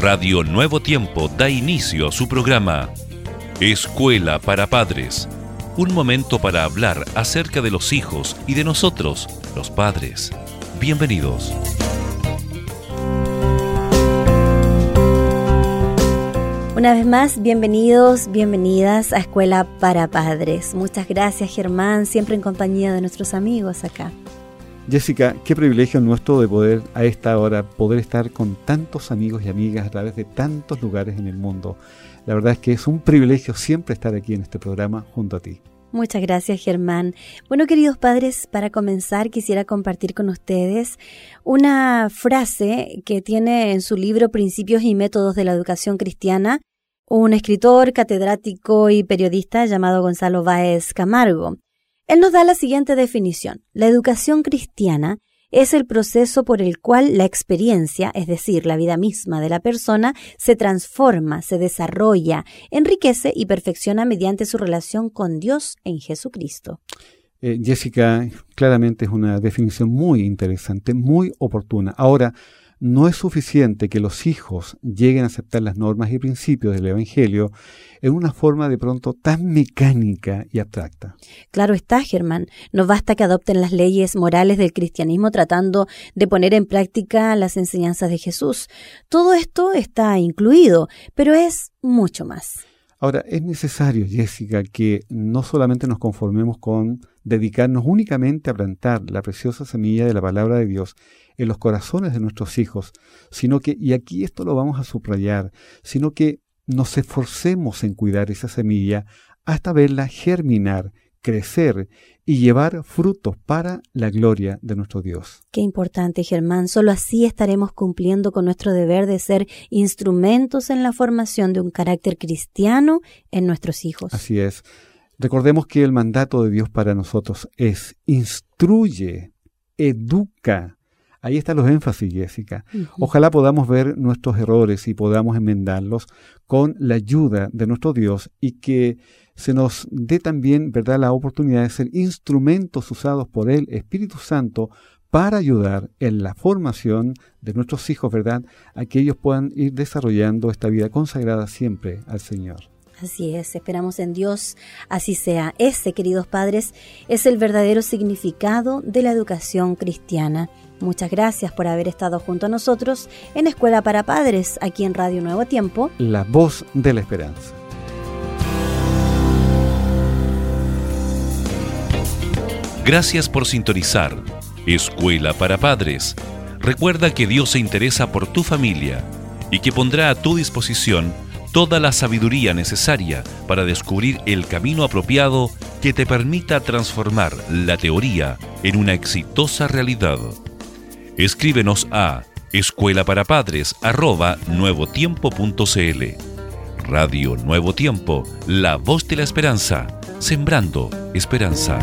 Radio Nuevo Tiempo da inicio a su programa Escuela para Padres. Un momento para hablar acerca de los hijos y de nosotros, los padres. Bienvenidos. Una vez más, bienvenidos, bienvenidas a Escuela para Padres. Muchas gracias Germán, siempre en compañía de nuestros amigos acá. Jessica, qué privilegio nuestro de poder a esta hora poder estar con tantos amigos y amigas a través de tantos lugares en el mundo. La verdad es que es un privilegio siempre estar aquí en este programa junto a ti. Muchas gracias, Germán. Bueno, queridos padres, para comenzar quisiera compartir con ustedes una frase que tiene en su libro Principios y Métodos de la Educación Cristiana un escritor, catedrático y periodista llamado Gonzalo Báez Camargo. Él nos da la siguiente definición. La educación cristiana es el proceso por el cual la experiencia, es decir, la vida misma de la persona, se transforma, se desarrolla, enriquece y perfecciona mediante su relación con Dios en Jesucristo. Eh, Jessica, claramente es una definición muy interesante, muy oportuna. Ahora, no es suficiente que los hijos lleguen a aceptar las normas y principios del Evangelio en una forma de pronto tan mecánica y abstracta. Claro está, Germán. No basta que adopten las leyes morales del cristianismo tratando de poner en práctica las enseñanzas de Jesús. Todo esto está incluido, pero es mucho más. Ahora, es necesario, Jessica, que no solamente nos conformemos con dedicarnos únicamente a plantar la preciosa semilla de la palabra de Dios en los corazones de nuestros hijos, sino que, y aquí esto lo vamos a subrayar, sino que nos esforcemos en cuidar esa semilla hasta verla germinar, crecer y llevar frutos para la gloria de nuestro Dios. Qué importante, Germán. Solo así estaremos cumpliendo con nuestro deber de ser instrumentos en la formación de un carácter cristiano en nuestros hijos. Así es. Recordemos que el mandato de Dios para nosotros es instruye, educa, Ahí están los énfasis, Jessica. Ojalá podamos ver nuestros errores y podamos enmendarlos con la ayuda de nuestro Dios y que se nos dé también, ¿verdad?, la oportunidad de ser instrumentos usados por el Espíritu Santo para ayudar en la formación de nuestros hijos, ¿verdad?, a que ellos puedan ir desarrollando esta vida consagrada siempre al Señor. Así es, esperamos en Dios, así sea. Ese, queridos padres, es el verdadero significado de la educación cristiana. Muchas gracias por haber estado junto a nosotros en Escuela para Padres, aquí en Radio Nuevo Tiempo. La voz de la esperanza. Gracias por sintonizar. Escuela para Padres. Recuerda que Dios se interesa por tu familia y que pondrá a tu disposición toda la sabiduría necesaria para descubrir el camino apropiado que te permita transformar la teoría en una exitosa realidad. Escríbenos a escuela para padres nuevotiempo.cl. Radio Nuevo Tiempo, la voz de la esperanza, sembrando esperanza.